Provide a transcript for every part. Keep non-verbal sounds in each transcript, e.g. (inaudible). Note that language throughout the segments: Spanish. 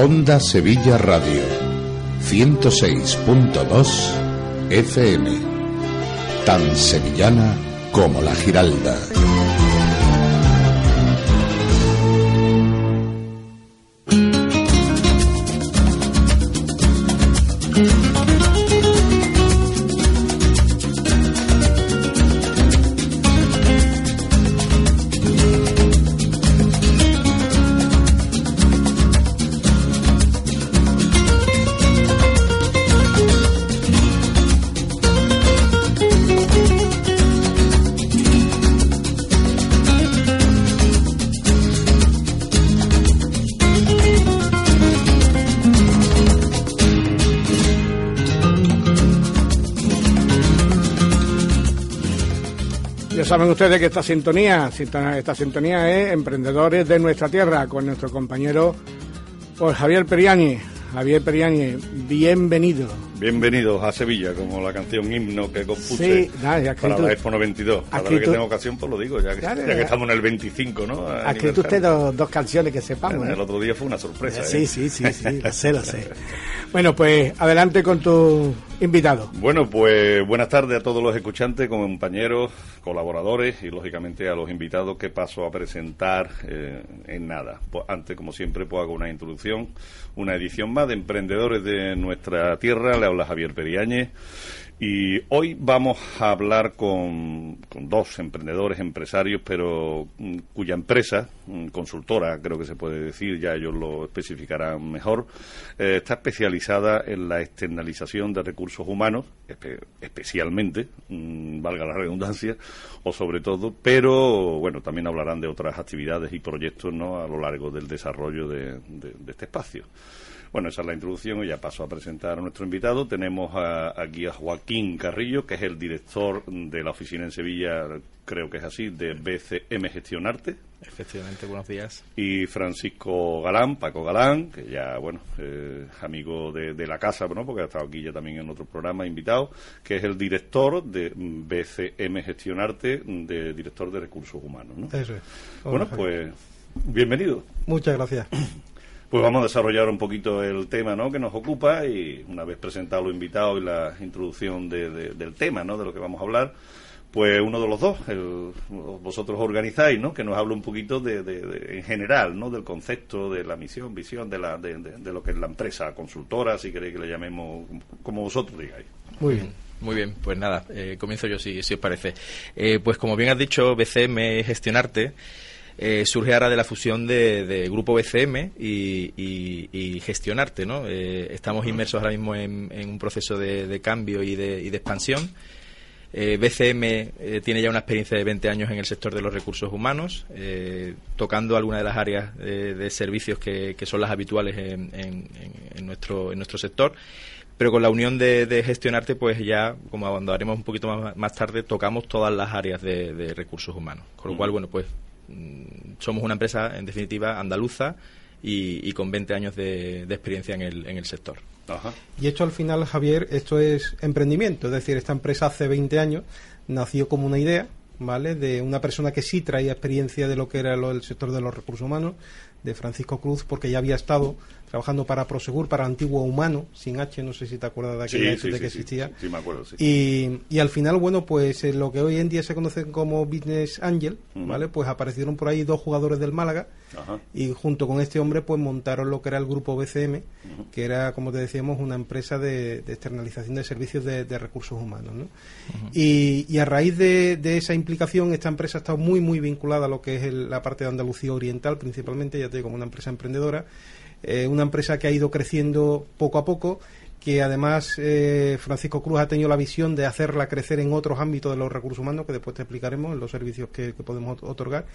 Onda Sevilla Radio 106.2 FM Tan sevillana como la Giralda. Saben ustedes que esta sintonía, esta sintonía es Emprendedores de nuestra tierra con nuestro compañero pues, Javier Periani. Javier Periani, bienvenido. Bienvenidos a Sevilla, como la canción himno que Sí, compuse nada, ya para la Expo 92. Cada vez que tengo ocasión, pues lo digo, ya que, Claro, ya que ya. estamos en el 25, ¿no? Ha escrito usted dos, dos canciones que sepamos. ¿eh? El otro día fue una sorpresa. Sí, ¿eh? sí, sí, sí, lo sé, lo sé. Bueno, pues adelante con tu invitado. Bueno, pues buenas tardes a todos los escuchantes, compañeros, colaboradores y lógicamente a los invitados que paso a presentar eh, en nada. Pues antes, como siempre, pues hago una introducción, una edición más de Emprendedores de nuestra tierra. Habla Javier Periáñez. Y hoy vamos a hablar con, con dos emprendedores, empresarios, pero mm, cuya empresa, mm, consultora creo que se puede decir, ya ellos lo especificarán mejor, eh, está especializada en la externalización de recursos humanos, espe- especialmente, mm, valga la redundancia, o sobre todo, pero bueno, también hablarán de otras actividades y proyectos ¿no? a lo largo del desarrollo de- de- de este espacio. Bueno, esa es la introducción y ya paso a presentar a nuestro invitado. Tenemos a- aquí a Joaquín Carrillo, que es el director de la oficina en Sevilla, creo que es así, de BCM Gestionarte. Efectivamente, buenos días. Y Francisco Galán, Paco Galán, que ya, bueno, eh, amigo de, de la casa, ¿no? porque ha estado aquí ya también en otro programa invitado, que es el director de BCM Gestionarte, de director de recursos humanos. ¿no? Eso es. Bueno, pues bienvenido. Muchas gracias. Pues vamos a desarrollar un poquito el tema ¿no? que nos ocupa y una vez presentado los invitados y la introducción de- de- del tema, ¿no? de lo que vamos a hablar, pues uno de los dos, el- vosotros organizáis, ¿no? que nos hable un poquito de, de- de- en general, ¿no? del concepto, de la misión, visión, de, la, de, de- de lo que es la empresa consultora, si queréis que le llamemos como vosotros digáis. Muy bien. Muy bien, pues nada, eh, comienzo yo si, si os parece. Eh, pues como bien has dicho, BCM Gestionarte eh, surge ahora de la fusión de, de Grupo BCM y, y- y Gestionarte, ¿no? Eh, estamos inmersos ahora mismo en, en un proceso de, de cambio y de, y de expansión. Eh, BCM eh, tiene ya una experiencia de 20 años en el sector de los recursos humanos, eh, tocando algunas de las áreas de servicios que, que son las habituales en, en- nuestro, en nuestro sector. Pero con la unión de, de Gestionarte, pues ya, como hablaremos un poquito más, más tarde, tocamos todas las áreas de, de recursos humanos. Con lo cual, bueno, pues somos una empresa, en definitiva, andaluza y, y con 20 años de, de experiencia en el, en el sector. Ajá. Y esto al final, Javier, esto es emprendimiento. Es decir, esta empresa hace 20 años nació como una idea, ¿vale? De una persona que sí traía experiencia de lo que era lo- el sector de los recursos humanos, de Francisco Cruz, porque ya había estado trabajando para Prosegur, para Antiguo Humano, sin H, no sé si te acuerdas de aquella Sí, sí, de que existía. sí, sí, me acuerdo, sí. Y, y al final, bueno, pues eh, lo que hoy en día se conoce como Business Angel. ¿vale? Pues aparecieron por ahí dos jugadores del Málaga Ajá. y junto con este hombre pues montaron lo que era el grupo BCM, que era, como te decíamos, una empresa de, de externalización de servicios de, de recursos humanos. ¿no? y, y a raíz de, de esa implicación, esta empresa ha estado muy, muy vinculada a lo que es el- la parte de Andalucía Oriental, principalmente, ya como una empresa emprendedora, eh, una empresa que ha ido creciendo poco a poco que además eh, Francisco Cruz ha tenido la visión de hacerla crecer en otros ámbitos de los recursos humanos, que después te explicaremos en los servicios que, podemos otorgar.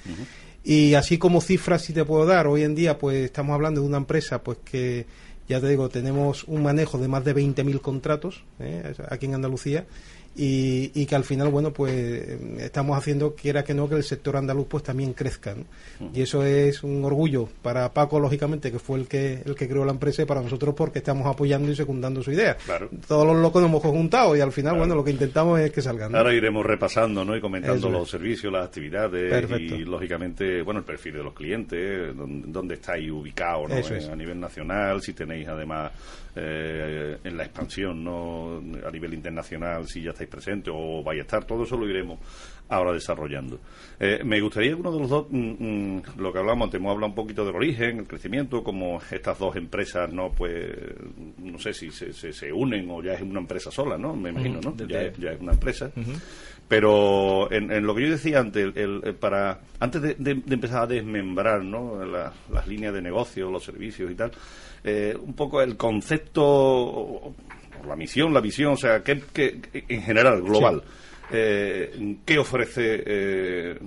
Y así como cifras si te puedo dar, hoy en día pues estamos hablando de una empresa pues que ya te digo, tenemos un manejo de más de 20.000 contratos ¿eh? aquí en Andalucía y, y, que al final, bueno, pues estamos haciendo, quiera que no, que el sector andaluz pues también crezca. Y eso es un orgullo para Paco, lógicamente, que fue el que, el que creó la empresa y para nosotros porque estamos apoyando y secundando su idea. Todos los locos nos hemos juntado y al final, bueno, lo que intentamos es que salgan. Ahora iremos repasando ¿no? y comentando los servicios, las actividades y, lógicamente, bueno, el perfil de los clientes, dónde, estáis ubicados ¿no? Eh, a nivel nacional, si tenéis además eh, en la expansión no a nivel internacional, si ya estáis presentes o vais a estar, todo eso lo iremos ahora desarrollando. Eh, me gustaría uno de los dos, mm, mm, lo que hablamos antes, hemos hablado un poquito del origen, el crecimiento, como estas dos empresas, no pues, no sé si se, se, unen o ya es una empresa sola, ¿no? Me imagino, ¿no? Ya, es una empresa. Pero en, lo que yo decía antes, el, para antes de, empezar a desmembrar ¿no? las líneas de negocio, los servicios y tal, eh, un poco el concepto, la misión, la visión, o sea, que, en general, global. Eh, ¿Qué ofrece? Eh,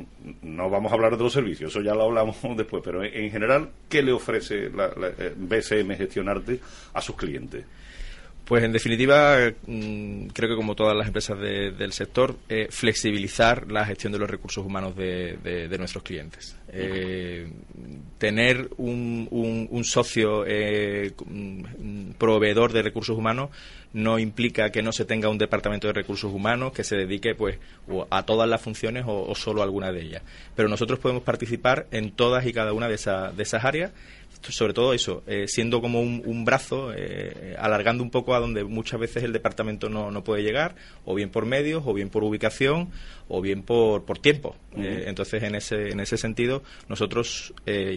no vamos a hablar de los servicios, eso ya lo hablamos (laughs) después, pero en, general, ¿qué le ofrece la, la BSM Gestionarte a sus clientes? Pues en definitiva, mm, creo que como todas las empresas del sector, eh, flexibilizar la gestión de los recursos humanos de, nuestros clientes. Eh, tener un, socio eh, proveedor de recursos humanos no implica que no se tenga un departamento de recursos humanos que se dedique pues a todas las funciones o, solo a alguna de ellas. Pero nosotros podemos participar en todas y cada una de, de esas áreas sobre todo eso, eh, siendo como un, brazo, eh, alargando un poco a donde muchas veces el departamento no, no, puede llegar, o bien por medios, o bien por ubicación, o bien por, por tiempo. Eh, entonces, en ese, en ese sentido, nosotros,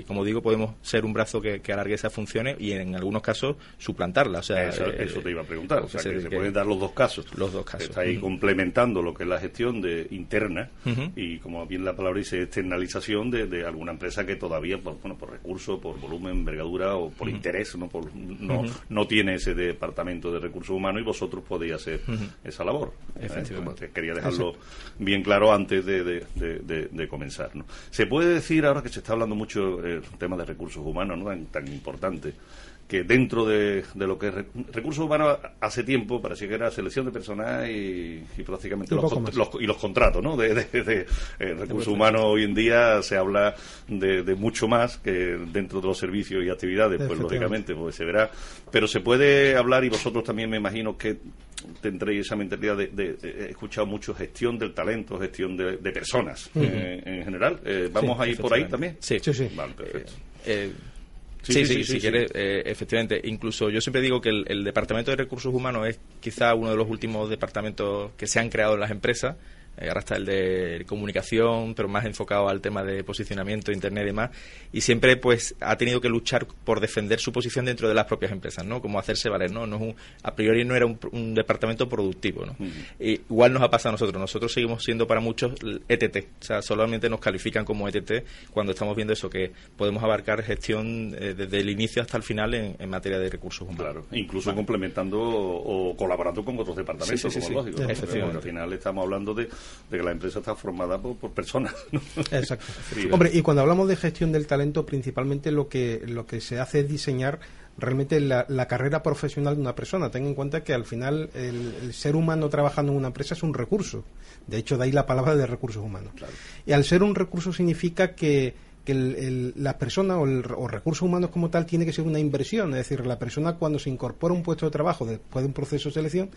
como digo, podemos ser un brazo que, alargue esas funciones y en algunos casos suplantarlas. O sea, eso, te iba a preguntar. O sea, que se, pueden dar los dos casos. Los dos casos. Está ahí complementando lo que es la gestión de interna y, como bien la palabra dice, externalización de, de alguna empresa que todavía, por, bueno, por recursos, por volumen, envergadura o por interés, no, por, no, no tiene ese departamento de recursos humanos y vosotros podéis hacer esa labor. Eh, quería dejarlo bien claro antes de, de, comenzar. ¿no? Se puede decir, ahora que se está hablando mucho el tema de recursos humanos, ¿no? tan importante, que dentro de, lo que es recursos humanos hace tiempo parecía que era selección de personal y, prácticamente los, y los contratos ¿no? de, eh, recursos humanos hoy en día se habla de, mucho más que dentro de los servicios y actividades pues lógicamente pues se verá. Pero se puede hablar y vosotros también me imagino que tendréis esa mentalidad de, he escuchado mucho gestión del talento gestión de, personas eh, en general. Eh, vamos a ir por ahí también sí. Sí sí. Vale, perfecto Sí, sí, si quieres, eh, efectivamente. Incluso yo siempre digo que el, Departamento de Recursos Humanos es quizá uno de los últimos departamentos que se han creado en las empresas ahora está el de comunicación, pero más enfocado al tema de posicionamiento, internet y demás, y siempre pues ha tenido que luchar por defender su posición dentro de las propias empresas, ¿no? Como hacerse valer, ¿no? no es un, a priori no era un, departamento productivo, ¿no? igual nos ha pasado a nosotros, nosotros seguimos siendo para muchos ETT, o sea, solamente nos califican como ETT cuando estamos viendo eso, que podemos abarcar gestión eh, desde el inicio hasta el final en, materia de recursos humanos. Claro, incluso complementando o, colaborando con otros departamentos, como lógico. al final estamos hablando de de que la empresa está formada por, personas. (laughs) Exacto. Hombre, y cuando hablamos de gestión del talento, principalmente lo que, lo que se hace es diseñar realmente la, carrera profesional de una persona. Ten en cuenta que al final el, ser humano trabajando en una empresa es un recurso. De hecho, de ahí la palabra de recursos humanos. Y al ser un recurso significa que que la persona o, el, o recursos humanos como tal tiene que ser una inversión, es decir, la persona cuando se incorpora a un puesto de trabajo después de un proceso de selección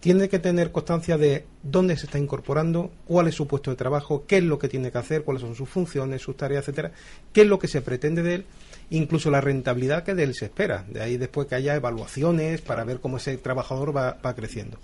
tiene que tener constancia de dónde se está incorporando, cuál es su puesto de trabajo, qué es lo que tiene que hacer, cuáles son sus funciones, sus tareas, etcétera, qué es lo que se pretende de él, incluso la rentabilidad que de él se espera. De ahí después que haya evaluaciones para ver cómo ese trabajador va, creciendo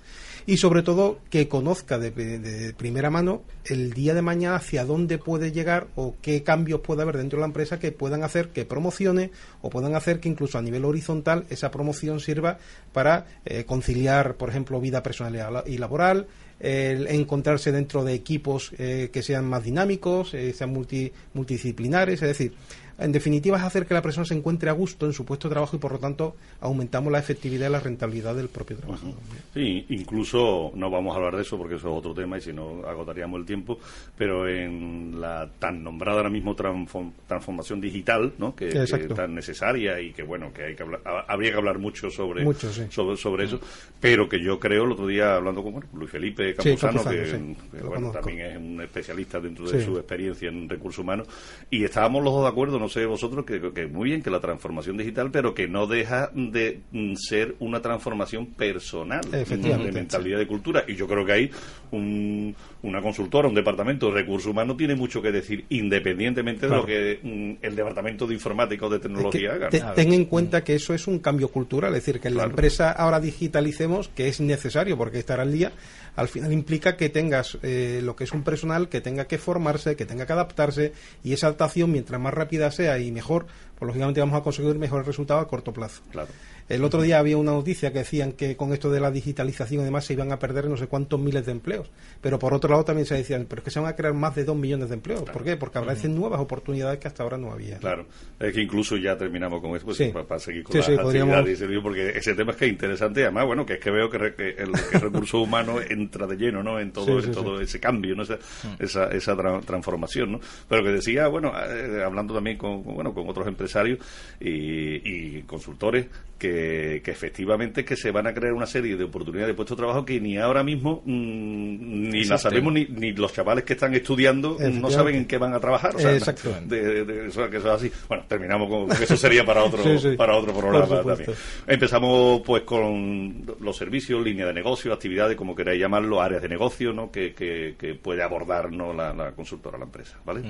y sobre todo que conozca de, primera mano el día de mañana hacia dónde puede llegar o qué cambios puede haber dentro de la empresa que puedan hacer que promocione o puedan hacer que incluso a nivel horizontal esa promoción sirva para eh, conciliar, por ejemplo, vida personal y laboral, el encontrarse dentro de equipos eh, que sean más dinámicos, eh, sean multi, multidisciplinares, es decir, en definitiva es hacer que la persona se encuentre a gusto en su puesto de trabajo y por lo tanto aumentamos la efectividad y la rentabilidad del propio trabajo. Sí, incluso no vamos a hablar de eso porque eso es otro tema y si no agotaríamos el tiempo, pero en la tan nombrada ahora mismo transformación digital, ¿no? que, es tan necesaria y que bueno, que hay que hablar, habría que hablar mucho sobre sobre, sobre eso, pero que yo creo el otro día hablando con Luis Felipe Campuzano, que, bueno, también es un especialista dentro de su experiencia en recursos humanos y estábamos los dos de acuerdo no sé vosotros, que, que muy bien que la transformación digital, pero que no deja de mm, ser una transformación personal de mentalidad de cultura. Y yo creo que ahí un, una consultora, un departamento de recursos humanos tiene mucho que decir, independientemente de lo que mm, el departamento de informática o de tecnología haga. ten en cuenta que eso es un cambio cultural, es decir, que en la empresa ahora digitalicemos, que es necesario porque estar al día, al final implica que tengas eh, lo que es un personal que tenga que formarse, que tenga que adaptarse y esa adaptación, mientras más rápida sea y mejor, pues lógicamente vamos a conseguir mejores resultados a corto plazo. Claro. El otro día había una noticia que decían que con esto de la digitalización además se iban a perder no sé cuántos miles de empleos. Pero por otro lado también se decían, pero es que se van a crear más de dos millones de empleos. ¿Por qué? Porque aparecen nuevas oportunidades que hasta ahora no había. Claro, es que incluso ya terminamos con esto, pues, para, seguir con la actividad porque ese tema es que es interesante además, bueno, que es que veo que, el, recurso humano (laughs) entra de lleno, ¿no? En todo, todo ese cambio, ¿no? Esa, esa, esa transformación, ¿no? Pero que decía, bueno, eh, hablando también con, bueno, con otros empresarios y, y consultores, que, efectivamente que se van a crear una serie de oportunidades de puestos de trabajo que ni ahora mismo mm, ni la sabemos ni, ni, los chavales que están estudiando no saben en qué van a trabajar. O sea, De, eso, que eso es así. Bueno, terminamos con eso sería para otro (laughs) para otro programa también. Empezamos pues con los servicios, línea de negocio, actividades, como queráis llamarlo, áreas de negocio, ¿no? Que, que, puede abordarnos la, la consultora, la empresa, ¿vale?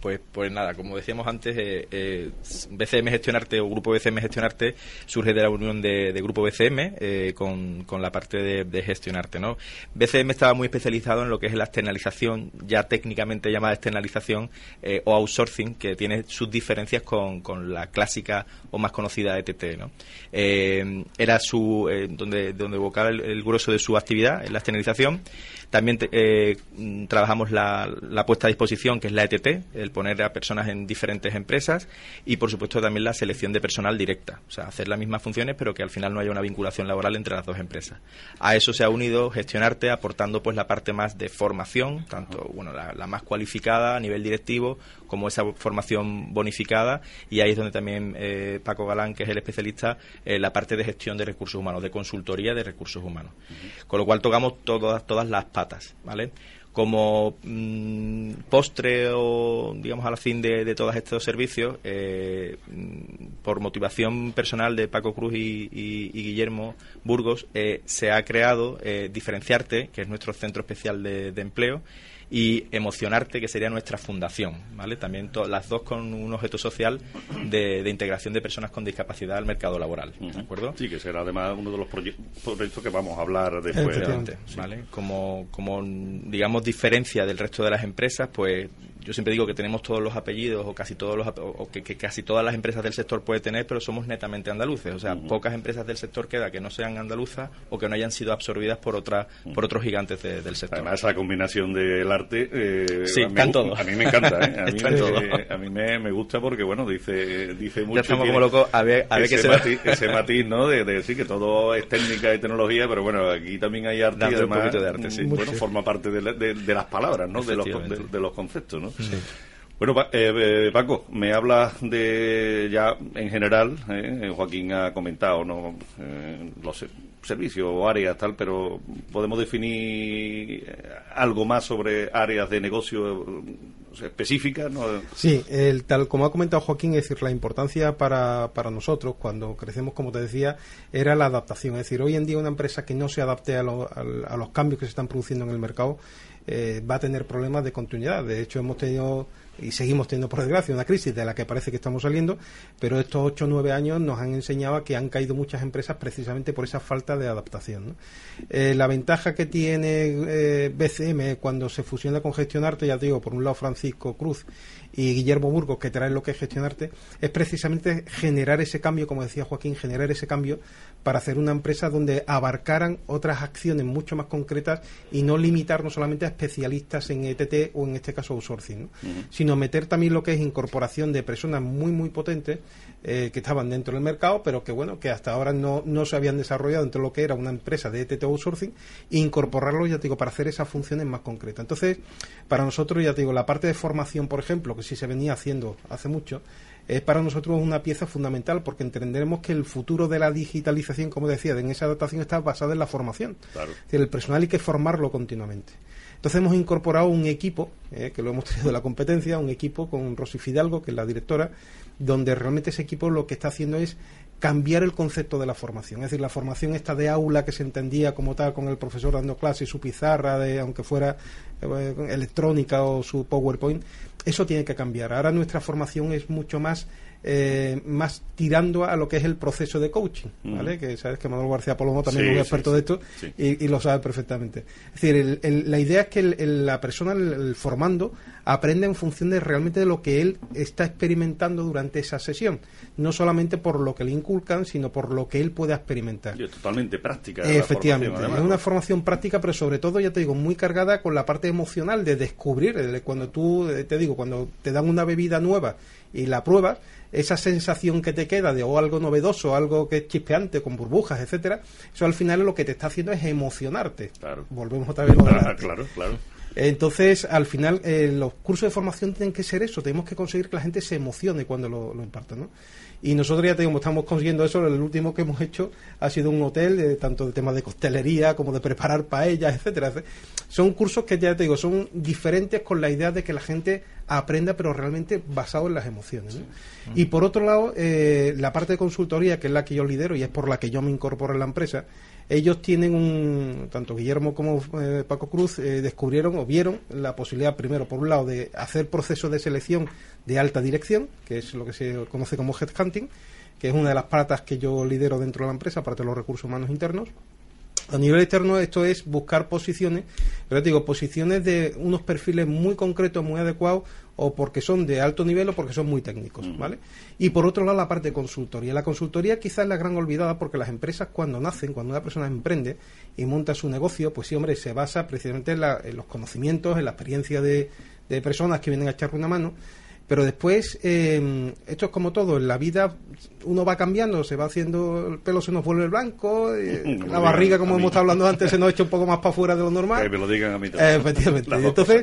Pues, pues nada, como decíamos antes, eh, eh, BCM Gestionarte o Grupo BCM Gestionarte surge de la unión de, Grupo BCM eh, con, la parte de, Gestionarte. ¿no? BCM estaba muy especializado en lo que es la externalización, ya técnicamente llamada externalización o outsourcing, que tiene sus diferencias con, la clásica o más conocida ETT. ¿no? era su donde, donde evocaba el, grueso de su actividad en la externalización. También trabajamos la, la puesta a disposición, que es la ETT, el poner a personas en diferentes empresas y, por supuesto, también la selección de personal directa. O sea, hacer las mismas funciones, pero que al final no haya una vinculación laboral entre las dos empresas. A eso se ha unido Gestionarte, aportando pues la parte más de formación, tanto bueno la, más cualificada a nivel directivo, como esa formación bonificada. Y ahí es donde también eh, Paco Galán, que es el especialista, eh, la parte de gestión de recursos humanos, de consultoría de recursos humanos. Con lo cual tocamos todas, todas las patas, ¿vale? como mm, postre o digamos al fin de, todos estos servicios eh, mm, por motivación personal de Paco Cruz y, Guillermo Burgos eh, se ha creado eh, diferenciarte que es nuestro centro especial de empleo y Emocionarte, que sería nuestra fundación, ¿vale? También las dos con un objeto social de, integración de personas con discapacidad al mercado laboral, ¿de acuerdo? Sí, que será además uno de los proyectos que vamos a hablar después. ¿vale? Como, como, digamos, diferencia del resto de las empresas, pues yo siempre digo que tenemos todos los apellidos o casi todos los o que, casi todas las empresas del sector puede tener, pero somos netamente andaluces. O sea, pocas empresas del sector queda que no sean andaluzas o que no hayan sido absorbidas por otra, por otros gigantes del sector. Además, esa combinación del arte. Eh, sí, me, A mí me encanta, ¿eh? (laughs) A mí, me, gusta porque, bueno, dice, dice mucho. Ya estamos como locos a ver, a ver ese, matiz, ese matiz, ¿no? De, decir que todo es técnica y tecnología, pero bueno, aquí también hay arte y además, de arte, sí. bueno, forma parte de, las palabras, ¿no? De los, de los conceptos, ¿no? Bueno, eh, eh, Paco, me hablas de ya en general, eh, Joaquín ha comentado no los servicios o áreas tal, pero podemos definir algo más sobre áreas de negocio específicas, ¿no? Sí, el, tal como ha comentado Joaquín, es decir, la importancia para, para nosotros cuando crecemos, como te decía, era la adaptación. Es decir, hoy en día una empresa que no se adapte a, a los cambios que se están produciendo en el mercado va a tener problemas de continuidad. De hecho, hemos tenido y seguimos teniendo, por desgracia, una crisis de la que parece que estamos saliendo, pero estos 8 o 9 años nos han enseñado que han caído muchas empresas precisamente por esa falta de adaptación. Eh, la ventaja que tiene eh, BCM cuando se fusiona con Gestionarte, ya te digo, por un lado Francisco Cruz y Guillermo Burgos, que traen lo que es Gestionarte, es precisamente generar ese cambio, como decía Joaquín, generar ese cambio para hacer una empresa donde abarcaran otras acciones mucho más concretas y no limitarnos solamente a especialistas en ETT o en este caso outsourcing, sino meter también lo que es incorporación de personas muy muy potentes eh, que estaban dentro del mercado, pero que bueno, que hasta ahora no, no se habían desarrollado dentro de lo que era una empresa de ETT outsourcing, e incorporarlo, ya te digo, para hacer esas funciones más concretas. Entonces, para nosotros, ya te digo, la parte de formación, por ejemplo, que sí se venía haciendo hace mucho, es para nosotros una pieza fundamental porque entenderemos que el futuro de la digitalización, como decía, en esa adaptación está basada en la formación. Claro. Es decir, el personal hay que formarlo continuamente. Entonces hemos incorporado un equipo, eh, que lo hemos tenido la competencia, un equipo con Rosy Fidalgo, que es la directora, donde realmente ese equipo lo que está haciendo es cambiar el concepto de la formación. Es decir, la formación esta de aula que se entendía como tal con el profesor dando clase y su pizarra, de, aunque fuera eh, electrónica o su PowerPoint, eso tiene que cambiar. Ahora nuestra formación es mucho más eh, más tirando a lo que es el proceso de coaching, ¿vale? Que sabes que Manuel García Polomo también es un experto de esto y, lo sabe perfectamente. Es decir, la idea es que la persona, el, formando, aprende en función de realmente de lo que él está experimentando durante esa sesión, no solamente por lo que le inculcan, sino por lo que él pueda experimentar. es totalmente práctica. Efectivamente, es una formación práctica, pero sobre todo, ya te digo, muy cargada con la parte emocional de descubrir, cuando tú, eh, te digo, cuando te dan una bebida nueva y la pruebas, esa sensación que te queda de o algo novedoso, algo que es chispeante, con burbujas, etcétera, eso al final lo que te está haciendo es emocionarte. Claro. Volvemos otra vez a Claro, claro. Entonces, al final, eh, los cursos de formación tienen que ser eso. Tenemos que conseguir que la gente se emocione cuando lo, lo impartan, ¿no? Y nosotros ya tenemos, estamos consiguiendo eso. El último que hemos hecho ha sido un hotel, de, tanto de temas de costelería como de preparar paellas, (laughs) etcétera. Son cursos que ya te digo, son diferentes con la idea de que la gente aprenda, pero realmente basado en las emociones. Y por otro lado, eh, la parte de consultoría, que es la que yo lidero y es por la que yo me incorporo en la empresa, ellos tienen un, tanto Guillermo como eh, Paco Cruz eh, descubrieron o vieron la posibilidad, primero, por un lado, de hacer procesos de selección de alta dirección, que es lo que se conoce como headhunting, que es una de las patas que yo lidero dentro de la empresa, aparte de los recursos humanos internos. A nivel externo esto es buscar posiciones, pero te digo, posiciones de unos perfiles muy concretos, muy adecuados, o porque son de alto nivel o porque son muy técnicos, ¿vale? Y por otro lado la parte de consultoría. La consultoría quizás es la gran olvidada porque las empresas cuando nacen, cuando una persona emprende y monta su negocio, pues sí, hombre, se basa precisamente en, los conocimientos, en la experiencia de, de personas que vienen a echarle una mano, pero después, eh, esto es como todo, en la vida uno va cambiando, se va haciendo, el pelo se nos vuelve blanco, eh, (laughs) la barriga, como hemos estado hablando antes, se nos echa un poco más para afuera de lo normal. Que me lo digan a mí también. efectivamente. (laughs) Entonces,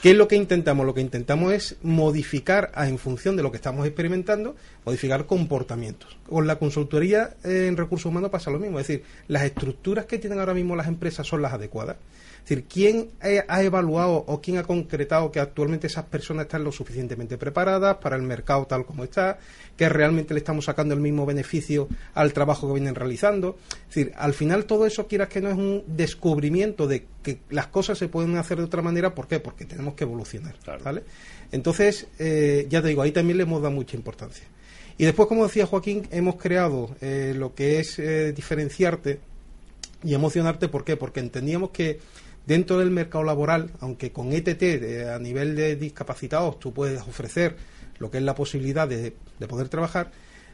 ¿qué es lo que intentamos? Lo que intentamos es modificar, en función de lo que estamos experimentando, modificar comportamientos. Con la consultoría en recursos humanos pasa lo mismo, es decir, las estructuras que tienen ahora mismo las empresas son las adecuadas. Es decir, ¿quién ha evaluado o quién ha concretado que actualmente esas personas están lo suficientemente preparadas para el mercado tal como está? Que realmente le estamos sacando el mismo beneficio al trabajo que vienen realizando. Es decir, al final todo eso, quieras que no, es un descubrimiento de que las cosas se pueden hacer de otra manera. ¿Por qué? Porque tenemos que evolucionar. ¿vale? Entonces, eh, ya te digo, ahí también le hemos dado mucha importancia. Y después, como decía Joaquín, hemos creado eh, lo que es eh, diferenciarte y emocionarte. ¿Por qué? Porque entendíamos que Dentro del mercado laboral, aunque con ETT a nivel de discapacitados tú puedes ofrecer lo que es la posibilidad de, poder trabajar,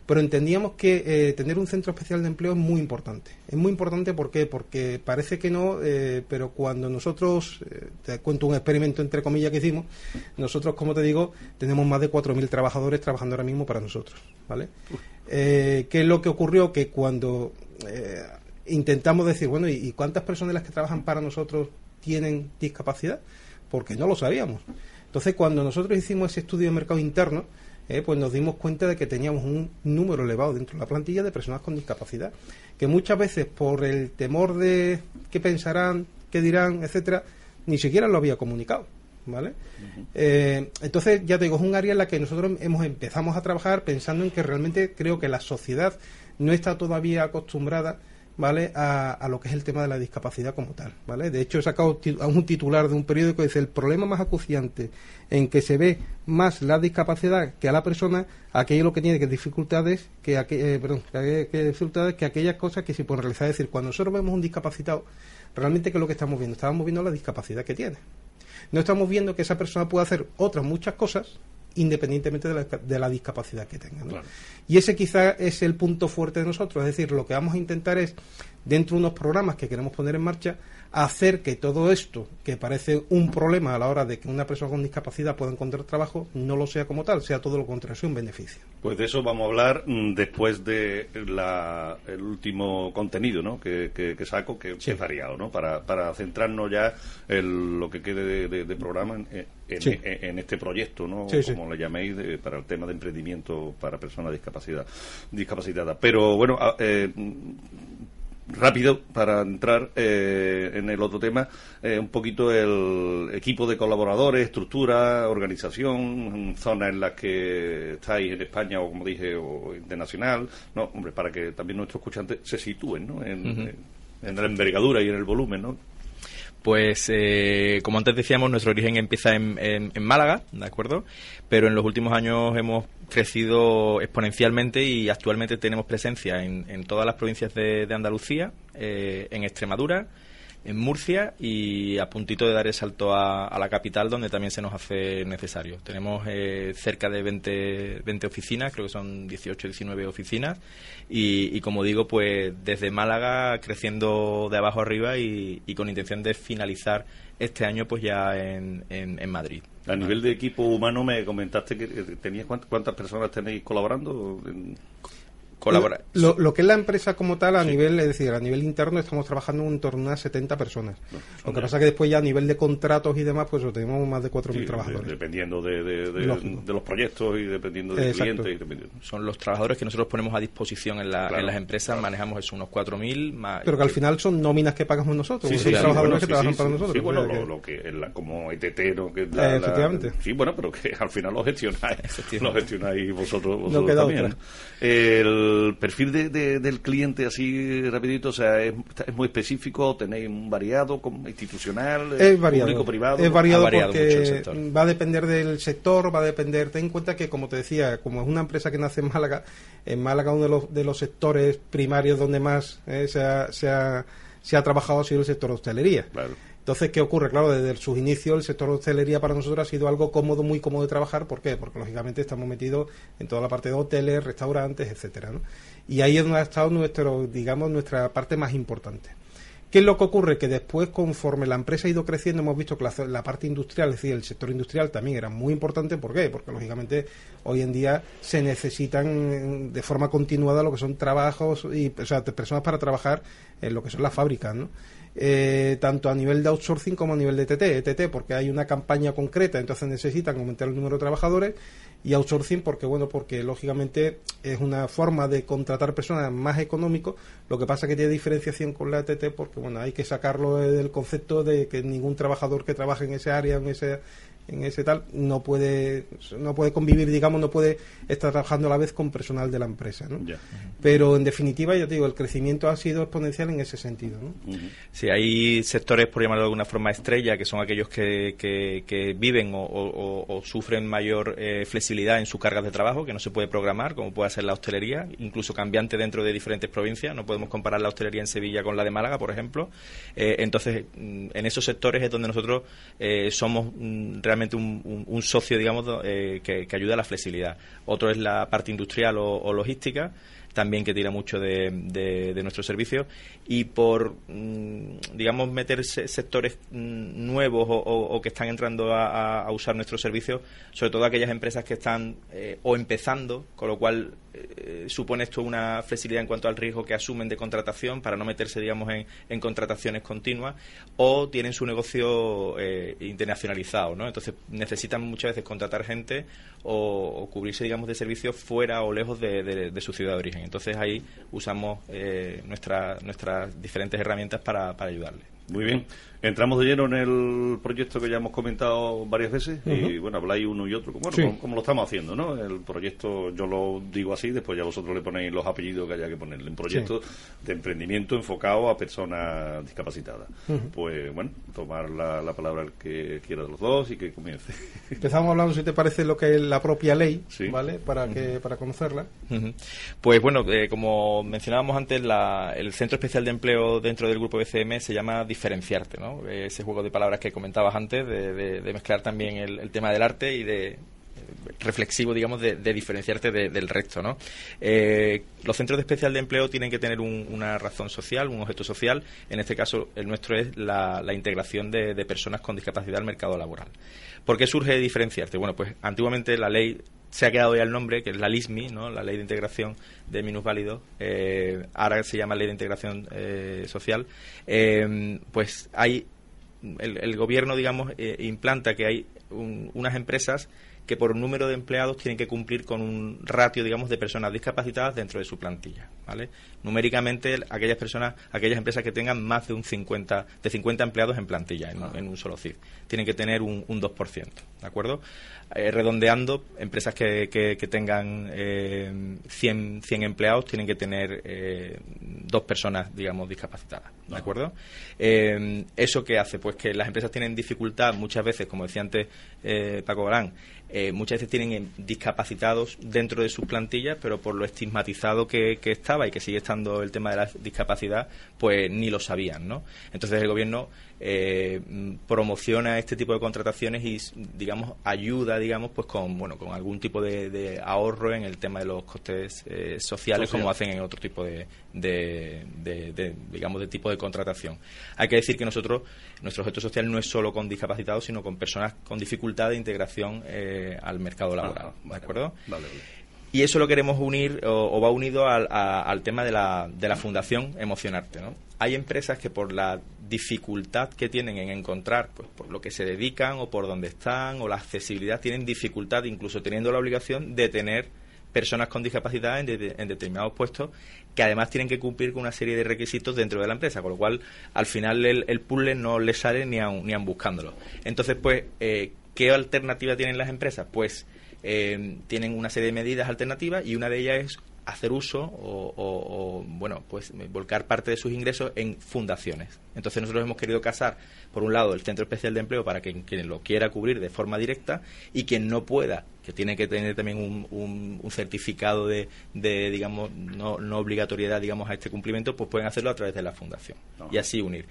pero entendíamos que eh, tener un centro especial de empleo es muy importante. Es muy importante ¿por qué? porque parece que no, eh, pero cuando nosotros, eh, te cuento un experimento entre comillas que hicimos, nosotros, como te digo, tenemos más de 4.000 trabajadores trabajando ahora mismo para nosotros. ¿vale? ¿Qué es lo que ocurrió? Que cuando intentamos decir, bueno, ¿y cuántas personas las que trabajan para nosotros tienen discapacidad? Porque no lo sabíamos. Entonces, cuando nosotros hicimos ese estudio de mercado interno, eh, pues nos dimos cuenta de que teníamos un número elevado dentro de la plantilla de personas con discapacidad, que muchas veces por el temor de qué pensarán, qué dirán, etcétera, ni siquiera lo había comunicado. ¿Vale? Eh, entonces, ya te digo, es un área en la que nosotros hemos empezamos a trabajar pensando en que realmente creo que la sociedad no está todavía acostumbrada ¿vale? A, lo que es el tema de la discapacidad como tal, ¿vale? De hecho, he sacado un titular de un periódico que dice el problema más acuciante en que se ve más la discapacidad que a la persona, aquello lo que tiene que dificultades que, eh, perdón, que, dificultades que aquellas cosas que se pueden realizar. Es decir, cuando nosotros vemos un discapacitado, realmente ¿qué es lo que estamos viendo? Estamos viendo la discapacidad que tiene. No estamos viendo que esa persona puede hacer otras muchas cosas independientemente de la, discapacidad que tenga. Y ese quizá es el punto fuerte de nosotros, es decir, lo que vamos a intentar es, dentro de unos programas que queremos poner en marcha, hacer que todo esto, que parece un problema a la hora de que una persona con discapacidad pueda encontrar trabajo, no lo sea como tal, sea todo lo contrario, sea un beneficio. Pues de eso vamos a hablar mm, después de el último contenido ¿no? que, saco, que, es variado, ¿no? para, para centrarnos ya en lo que quede de, programa en, este proyecto, ¿no? como le llaméis, para el tema de emprendimiento para personas discapacidad, discapacitadas. Pero bueno, eh, rápido para entrar eh, en el otro tema, eh, un poquito el equipo de colaboradores, estructura, organización, zonas en las que estáis en España o como dije, o internacional, no, hombre, para que también nuestros escuchantes se sitúen, ¿no? En, en la envergadura y en el volumen, ¿no? Pues, eh, como antes decíamos, nuestro origen empieza en, en, Málaga, ¿de acuerdo? Pero en los últimos años hemos crecido exponencialmente y actualmente tenemos presencia en, en todas las provincias de, de Andalucía, eh, en Extremadura, en Murcia y a puntito de dar el salto a, la capital donde también se nos hace necesario. Tenemos eh, cerca de 20, 20, oficinas, creo que son 18, 19 oficinas y, como digo, pues desde Málaga creciendo de abajo arriba y, con intención de finalizar este año pues ya en, en, Madrid. A nivel de equipo humano me comentaste que tenías cuántas personas tenéis colaborando. En colabora. Lo, lo, que es la empresa como tal, a nivel, es decir, a nivel interno estamos trabajando en torno a unas 70 personas. lo que pasa es que después ya a nivel de contratos y demás, pues tenemos más de 4.000 trabajadores. dependiendo de, de, los proyectos y dependiendo del cliente. Son los trabajadores que nosotros ponemos a disposición en, la, en las empresas, manejamos eso, unos 4.000 más. Pero que al final son nóminas que pagamos nosotros, son trabajadores que trabajan para nosotros. Sí, bueno, lo, que, como ETT, ¿no? Que Efectivamente. sí, bueno, pero que al final lo gestionáis, lo gestionáis vosotros, vosotros también. El perfil de del cliente así rapidito? O sea, ¿es, muy específico? ¿Tenéis un variado como institucional? Es variado. Público, privado? Es variado, porque va a depender del sector, va a depender... Ten en cuenta que, como te decía, como es una empresa que nace en Málaga, en Málaga uno de los, de los sectores primarios donde más eh, se, ha, se, ha, se ha trabajado ha sido el sector de hostelería. Claro. Entonces, ¿qué ocurre? Claro, desde sus inicios el sector de hostelería para nosotros ha sido algo cómodo, muy cómodo de trabajar. ¿Por qué? Porque lógicamente estamos metidos en toda la parte de hoteles, restaurantes, etcétera, ¿no? Y ahí es donde ha estado nuestro, digamos, nuestra parte más importante. ¿Qué es lo que ocurre? Que después, conforme la empresa ha ido creciendo, hemos visto que la, parte industrial, es decir, el sector industrial también era muy importante. ¿Por qué? Porque, lógicamente, hoy en día se necesitan de forma continuada lo que son trabajos, y, o sea, personas para trabajar en lo que son las fábricas, ¿no? Eh, tanto a nivel de outsourcing como a nivel de TT. ETT porque hay una campaña concreta, entonces necesitan aumentar el número de trabajadores y outsourcing porque bueno porque lógicamente es una forma de contratar personas más económico lo que pasa que tiene diferenciación con la ETT porque bueno hay que sacarlo del concepto de que ningún trabajador que trabaje en ese área en ese en ese tal no puede no puede convivir digamos no puede estar trabajando a la vez con personal de la empresa ¿no? pero en definitiva ya te digo el crecimiento ha sido exponencial en ese sentido ¿no? sí hay sectores por llamarlo de alguna forma estrella que son aquellos que, que, viven o, sufren mayor eh, flexibilidad en sus cargas de trabajo que no se puede programar como puede ser la hostelería incluso cambiante dentro de diferentes provincias no podemos comparar la hostelería en Sevilla con la de Málaga por ejemplo eh, entonces mm, en esos sectores es donde nosotros eh, somos mm, realmente un, socio, digamos, eh, que, ayuda a la flexibilidad. Otro es la parte industrial o, logística también que tira mucho de, de, nuestros servicios y por mm, digamos meter sectores mm, nuevos o, que están entrando a, usar nuestros servicios sobre todo aquellas empresas que están eh, o empezando con lo cual eh, supone esto una flexibilidad en cuanto al riesgo que asumen de contratación para no meterse, digamos, en, contrataciones continuas o tienen su negocio eh, internacionalizado, ¿no? Entonces necesitan muchas veces contratar gente o, cubrirse, digamos, de servicios fuera o lejos de, su ciudad de origen. Entonces ahí usamos eh, nuestras diferentes herramientas para, para ayudarles. Muy bien. Entramos de lleno en el proyecto que ya hemos comentado varias veces y bueno, habláis uno y otro, bueno, como, lo estamos haciendo, ¿no? El proyecto, yo lo digo así, después ya vosotros le ponéis los apellidos que haya que ponerle. Un proyecto de emprendimiento enfocado a personas discapacitadas. Pues bueno, tomar la, palabra el que quiera de los dos y que comience. Empezamos hablando, si te parece, lo que es la propia ley, ¿vale? Para, que, para conocerla. Pues bueno, eh, como mencionábamos antes, la, el Centro Especial de Empleo dentro del grupo BCM se llama Diferenciarte, ¿no? Ese juego de palabras que comentabas antes, de, mezclar también el, tema del arte y de reflexivo, digamos, de, diferenciarte del resto, ¿no? Eh, los centros de especial de empleo tienen que tener una razón social, un objeto social. En este caso, el nuestro es la, integración de, personas con discapacidad al mercado laboral. ¿Por qué surge diferenciarte? Bueno, pues antiguamente la ley se ha quedado ya el nombre, que es la LISMI, ¿no? la Ley de Integración de Minusválidos, eh, ahora se llama Ley de Integración eh, Social, pues hay el, gobierno, digamos, eh, implanta que hay unas empresas que por un número de empleados tienen que cumplir con un ratio, digamos, de personas discapacitadas dentro de su plantilla, ¿vale? Numéricamente, aquellas personas, aquellas empresas que tengan más de un 50, de 50 empleados en plantilla, en, un solo CID, tienen que tener un, un 2%, ¿de acuerdo? Eh, redondeando, empresas que, que, tengan eh, 100, 100 empleados tienen que tener eh, dos personas, digamos, discapacitadas, ¿de acuerdo? Eh, ¿Eso qué hace? Pues que las empresas tienen dificultad muchas veces, como decía antes Paco Galán, muchas veces tienen discapacitados dentro de sus plantillas, pero por lo estigmatizado que, que, estaba y que sigue estando el tema de la discapacidad, pues ni lo sabían, ¿no? Entonces el gobierno eh, promociona este tipo de contrataciones y digamos ayuda digamos pues con bueno con algún tipo de, ahorro en el tema de los costes eh, sociales como hacen en otro tipo de, de, digamos de tipo de contratación. Hay que decir que nosotros nuestro objeto social no es solo con discapacitados sino con personas con dificultad de integración eh, al mercado laboral de acuerdo y eso lo queremos unir o, va unido al, al tema de la, de la fundación Emocionarte. ¿no? Hay empresas que por la dificultad que tienen en encontrar, pues por lo que se dedican o por dónde están o la accesibilidad, tienen dificultad, incluso teniendo la obligación de tener personas con discapacidad en, determinados puestos que además tienen que cumplir con una serie de requisitos dentro de la empresa, con lo cual al final el, el puzzle no les sale ni aun, ni aun buscándolo. Entonces, pues, eh, ¿qué alternativa tienen las empresas? Pues eh, tienen una serie de medidas alternativas y una de ellas es hacer uso o, bueno pues volcar parte de sus ingresos en fundaciones. Entonces nosotros hemos querido casar por un lado el centro especial de empleo para que quien lo quiera cubrir de forma directa y quien no pueda que tiene que tener también un, certificado de, digamos no, no, obligatoriedad digamos a este cumplimiento pues pueden hacerlo a través de la fundación y así unir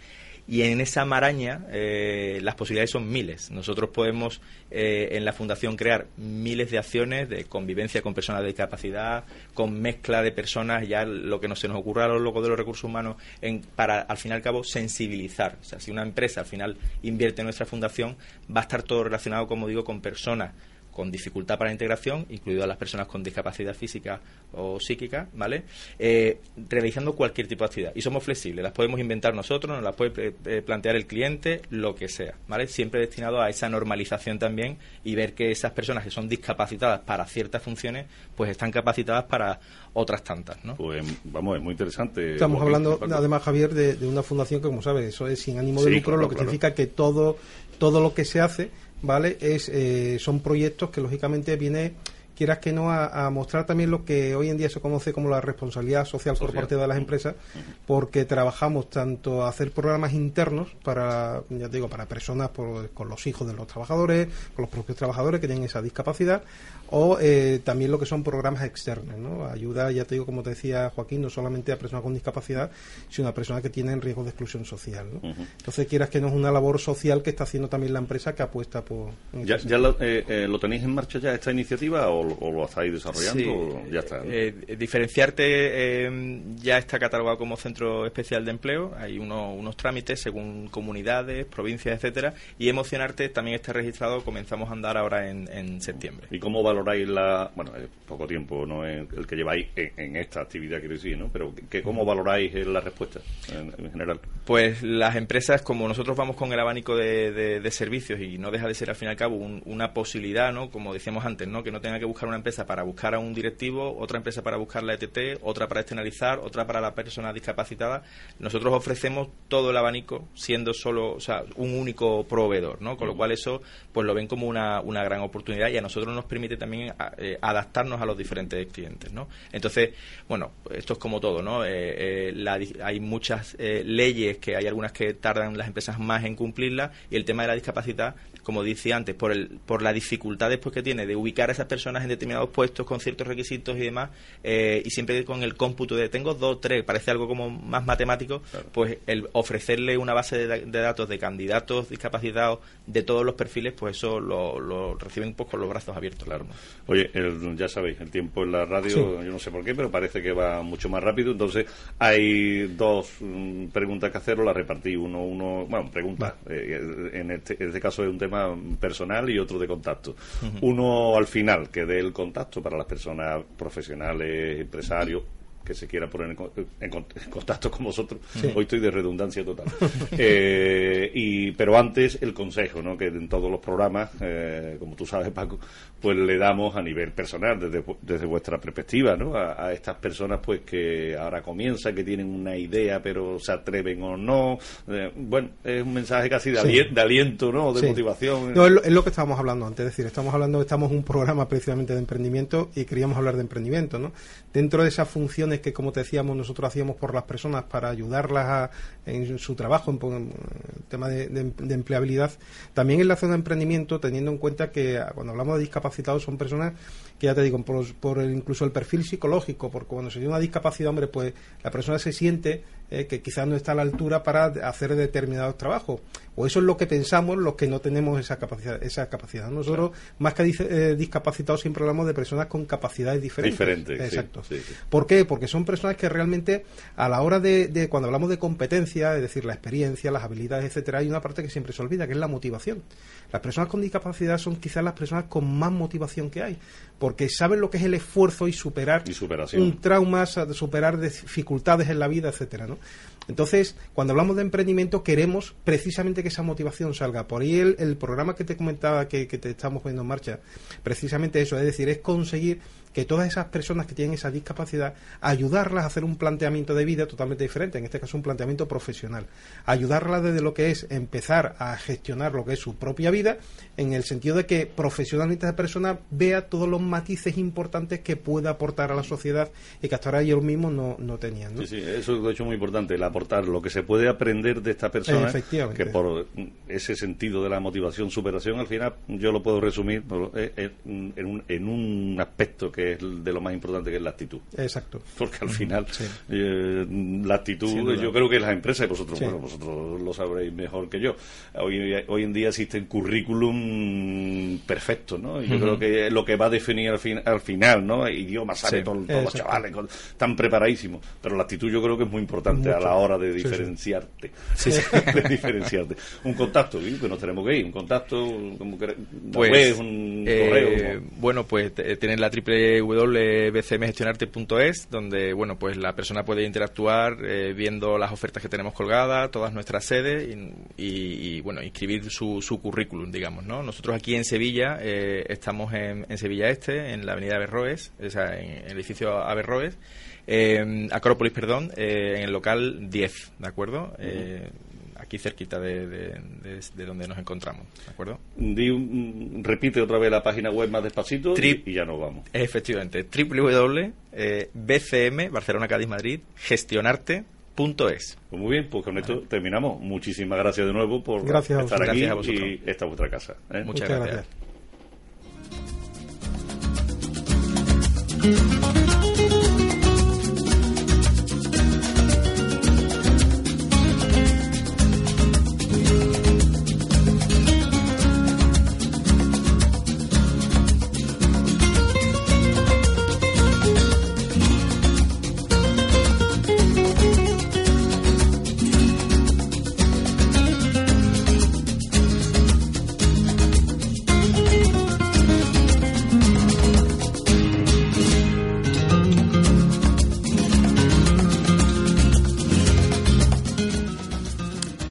y en esa maraña eh, las posibilidades son miles. Nosotros podemos eh, en la Fundación crear miles de acciones de convivencia con personas de discapacidad, con mezcla de personas, ya lo que no se nos ocurra a los locos de los recursos humanos, en, para al fin y al cabo sensibilizar. O sea, si una empresa al final invierte en nuestra fundación, va a estar todo relacionado, como digo, con personas con dificultad para la integración, incluido a las personas con discapacidad física o psíquica, ¿vale? Eh, realizando cualquier tipo de actividad. Y somos flexibles, las podemos inventar nosotros, nos las puede eh, plantear el cliente, lo que sea, ¿vale? Siempre destinado a esa normalización también y ver que esas personas que son discapacitadas para ciertas funciones, pues están capacitadas para otras tantas, ¿no? Pues vamos, es muy interesante. Estamos hablando, además, Javier, de, una fundación que, como sabes, eso es sin ánimo de lucro, lo que significa que todo, todo lo que se hace ¿vale? Es, eh, son proyectos que lógicamente viene quieras que no, a, mostrar también lo que hoy en día se conoce como la responsabilidad social, por parte de las empresas, porque trabajamos tanto a hacer programas internos para, ya digo, para personas con los hijos de los trabajadores, con los propios trabajadores que tienen esa discapacidad, o eh, también lo que son programas externos, ¿no? Ayuda, ya te digo, como te decía Joaquín, no solamente a personas con discapacidad, sino a personas que tienen riesgo de exclusión social, Entonces, quieras que no es una labor social que está haciendo también la empresa que apuesta por... ¿Ya, ya lo, eh, eh, lo, tenéis en marcha ya esta iniciativa o, lo estáis desarrollando? ya está. diferenciarte ya está catalogado como centro especial de empleo, hay unos trámites según comunidades, provincias, etcétera, y emocionarte también está registrado, comenzamos a andar ahora en, en septiembre. ¿Y cómo va valoráis la... Bueno, es poco tiempo, no es el que lleváis en, esta actividad, quiero decir, ¿no? Pero que, ¿cómo valoráis la respuesta en, general? Pues las empresas, como nosotros vamos con el abanico de, servicios y no deja de ser al fin y al cabo una posibilidad, ¿no? Como decíamos antes, ¿no? Que no tenga que buscar una empresa para buscar a un directivo, otra empresa para buscar la ETT, otra para externalizar, otra para la persona discapacitada. Nosotros ofrecemos todo el abanico siendo solo, o sea, un único proveedor, ¿no? Con lo cual eso, pues lo ven como una, una gran oportunidad y a nosotros nos permite también eh, adaptarnos a los diferentes clientes, ¿no? Entonces, bueno, esto es como todo, ¿no? Eh, eh, hay muchas leyes que hay algunas que tardan las empresas más en cumplirlas y el tema de la discapacidad como decía antes, por, el, por la dificultad después que tiene de ubicar a esas personas en determinados puestos con ciertos requisitos y demás, eh, y siempre con el cómputo de tengo dos, tres, parece algo como más matemático, pues el ofrecerle una base de, datos de candidatos discapacitados de todos los perfiles, pues eso lo, reciben pues, con los brazos abiertos. Claro. Oye, ya sabéis, el tiempo en la radio, yo no sé por qué, pero parece que va mucho más rápido, entonces hay dos mm, preguntas que hacer, o las repartí, uno, uno, bueno, pregunta, eh, en, este, en este caso es un tema personal y otro de contacto. Uno al final, que dé el contacto para las personas profesionales, empresarios, que se quiera poner en, contacto con vosotros. Hoy estoy de redundancia total. (laughs) Eh, y, pero antes el consejo, ¿no? que en todos los programas, eh, como tú sabes, Paco, pues le damos a nivel personal, desde, desde vuestra perspectiva, ¿no? A, estas personas pues que ahora comienzan, que tienen una idea, pero se atreven o no. Eh, bueno, es un mensaje casi de, aliento, ¿no? De motivación. No, es lo, que estábamos hablando antes, es decir, estamos hablando, estamos en un programa precisamente de emprendimiento y queríamos hablar de emprendimiento, ¿no? Dentro de esas funciones que, como te decíamos, nosotros hacíamos por las personas para ayudarlas en su trabajo, en, el tema de, empleabilidad, también en la zona de emprendimiento, teniendo en cuenta que cuando hablamos de discapacitados son personas que ya te digo, por, por incluso el perfil psicológico, porque cuando se tiene una discapacidad, hombre, pues la persona se siente eh, que quizás no está a la altura para hacer determinados trabajos. O eso es lo que pensamos los que no tenemos esa capacidad. Esa capacidad. Nosotros, más que eh, discapacitados, siempre hablamos de personas con capacidades diferentes. Diferentes. Exacto. ¿Por qué? Porque son personas que realmente, a la hora de, cuando hablamos de competencia, es decir, la experiencia, las habilidades, etcétera, hay una parte que siempre se olvida, que es la motivación. Las personas con discapacidad son quizás las personas con más motivación que hay, porque saben lo que es el esfuerzo y superar un trauma, superar dificultades en la vida, etcétera, ¿no? Entonces, cuando hablamos de emprendimiento, queremos precisamente que esa motivación salga. Por ahí el, programa que te comentaba que, que, te estamos poniendo en marcha, precisamente eso, es decir, es conseguir que todas esas personas que tienen esa discapacidad, ayudarlas a hacer un planteamiento de vida totalmente diferente, en este caso un planteamiento profesional, ayudarlas desde lo que es empezar a gestionar lo que es su propia vida, en el sentido de que profesionalmente esa persona vea todos los matices importantes que pueda aportar a la sociedad y que hasta ahora ellos mismos no, no tenían. Sí, sí, eso es de hecho muy importante, el aportar lo que se puede aprender de esta persona, que por ese sentido de la motivación, superación, al final yo lo puedo resumir eh, eh, en un, en un aspecto que que es de lo más importante, que es la actitud. Exacto. Porque al final, eh, la actitud, yo creo que las empresas, y vosotros, bueno, vosotros lo sabréis mejor que yo, hoy, hoy en día existen currículum perfectos, ¿no? Y yo creo que lo que va a definir al, fin, al final, ¿no? Idiomas, sabe todos los chavales, están preparadísimos, pero la actitud yo creo que es muy importante a la hora de diferenciarte. (laughs) de diferenciarte. Un contacto, que nos tenemos que ir, un contacto, como que, pues, un eh, Bueno, pues tienen la triple www.bcmgestionarte.es, donde bueno pues la persona puede interactuar eh, viendo las ofertas que tenemos colgadas, todas nuestras sedes y, bueno inscribir su, su, currículum, digamos, ¿no? Nosotros aquí en Sevilla eh, estamos en, Sevilla Este, en la Avenida Averroes, o sea, en el edificio Averroes, eh, Acrópolis, perdón, en el local 10, ¿de acuerdo? Aquí cerquita de, de, donde nos encontramos, ¿de acuerdo? repite otra vez la página web más despacito y, ya nos vamos. Efectivamente, www.bcm, Barcelona, Cádiz, Madrid, gestionarte.es. Pues muy bien, pues con esto terminamos. Muchísimas gracias de nuevo por estar aquí y esta vuestra casa. ¿eh? Muchas, gracias.